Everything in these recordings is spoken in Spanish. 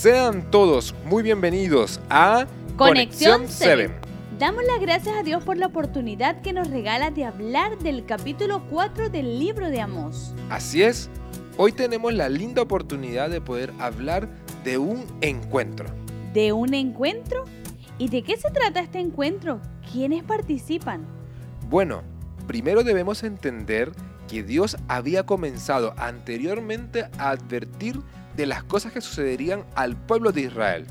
Sean todos muy bienvenidos a Conexión 7. Damos las gracias a Dios por la oportunidad que nos regala de hablar del capítulo 4 del libro de Amós. Así es, hoy tenemos la linda oportunidad de poder hablar de un encuentro. ¿De un encuentro? ¿Y de qué se trata este encuentro? ¿Quiénes participan? Bueno, primero debemos entender que Dios había comenzado anteriormente a advertir de las cosas que sucederían al pueblo de Israel.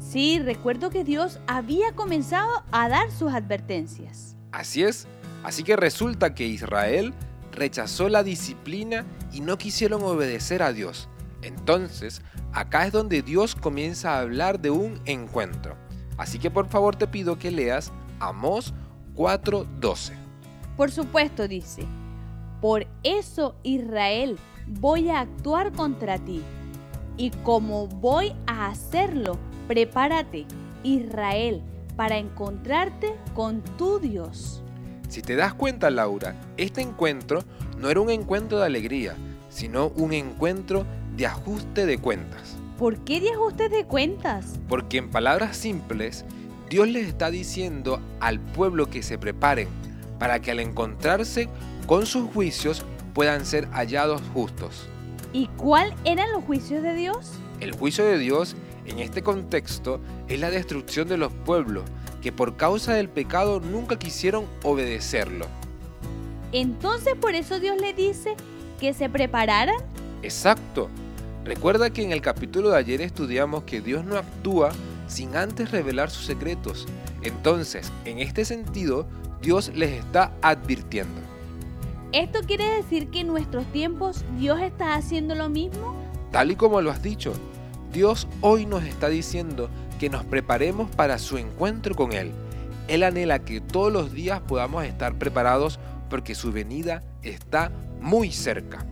Sí, recuerdo que Dios había comenzado a dar sus advertencias. Así es, así que resulta que Israel rechazó la disciplina y no quisieron obedecer a Dios. Entonces, acá es donde Dios comienza a hablar de un encuentro. Así que por favor te pido que leas Amós 4:12. Por supuesto, dice, por eso Israel voy a actuar contra ti. Y como voy a hacerlo, prepárate, Israel, para encontrarte con tu Dios. Si te das cuenta, Laura, este encuentro no era un encuentro de alegría, sino un encuentro de ajuste de cuentas. ¿Por qué de ajuste de cuentas? Porque en palabras simples, Dios les está diciendo al pueblo que se preparen para que al encontrarse con sus juicios puedan ser hallados justos. ¿Y cuál eran los juicios de Dios? El juicio de Dios en este contexto es la destrucción de los pueblos que por causa del pecado nunca quisieron obedecerlo. Entonces por eso Dios le dice que se prepararan. Exacto. Recuerda que en el capítulo de ayer estudiamos que Dios no actúa sin antes revelar sus secretos. Entonces, en este sentido, Dios les está advirtiendo. ¿Esto quiere decir que en nuestros tiempos Dios está haciendo lo mismo? Tal y como lo has dicho, Dios hoy nos está diciendo que nos preparemos para su encuentro con Él. Él anhela que todos los días podamos estar preparados porque su venida está muy cerca.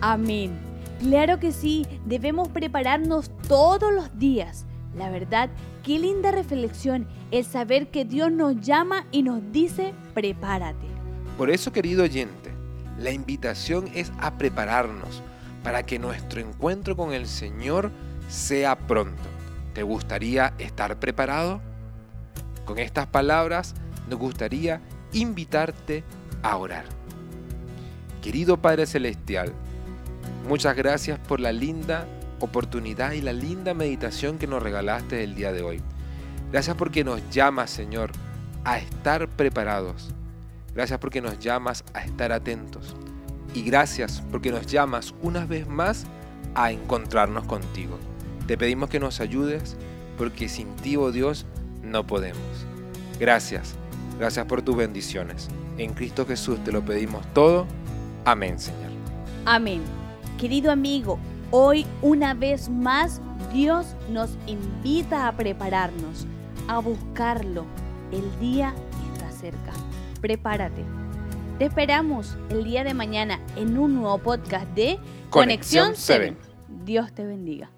Amén. Claro que sí, debemos prepararnos todos los días. La verdad, qué linda reflexión el saber que Dios nos llama y nos dice, prepárate. Por eso, querido oyente, la invitación es a prepararnos para que nuestro encuentro con el Señor sea pronto. ¿Te gustaría estar preparado? Con estas palabras nos gustaría invitarte a orar. Querido Padre Celestial, muchas gracias por la linda oportunidad y la linda meditación que nos regalaste el día de hoy. Gracias porque nos llamas, Señor, a estar preparados. Gracias porque nos llamas a estar atentos. Y gracias porque nos llamas una vez más a encontrarnos contigo. Te pedimos que nos ayudes porque sin ti, oh Dios, no podemos. Gracias, gracias por tus bendiciones. En Cristo Jesús te lo pedimos todo. Amén, Señor. Amén. Querido amigo, hoy una vez más Dios nos invita a prepararnos, a buscarlo. El día está cerca. Prepárate. Te esperamos el día de mañana en un nuevo podcast de Conexión 7. Dios te bendiga.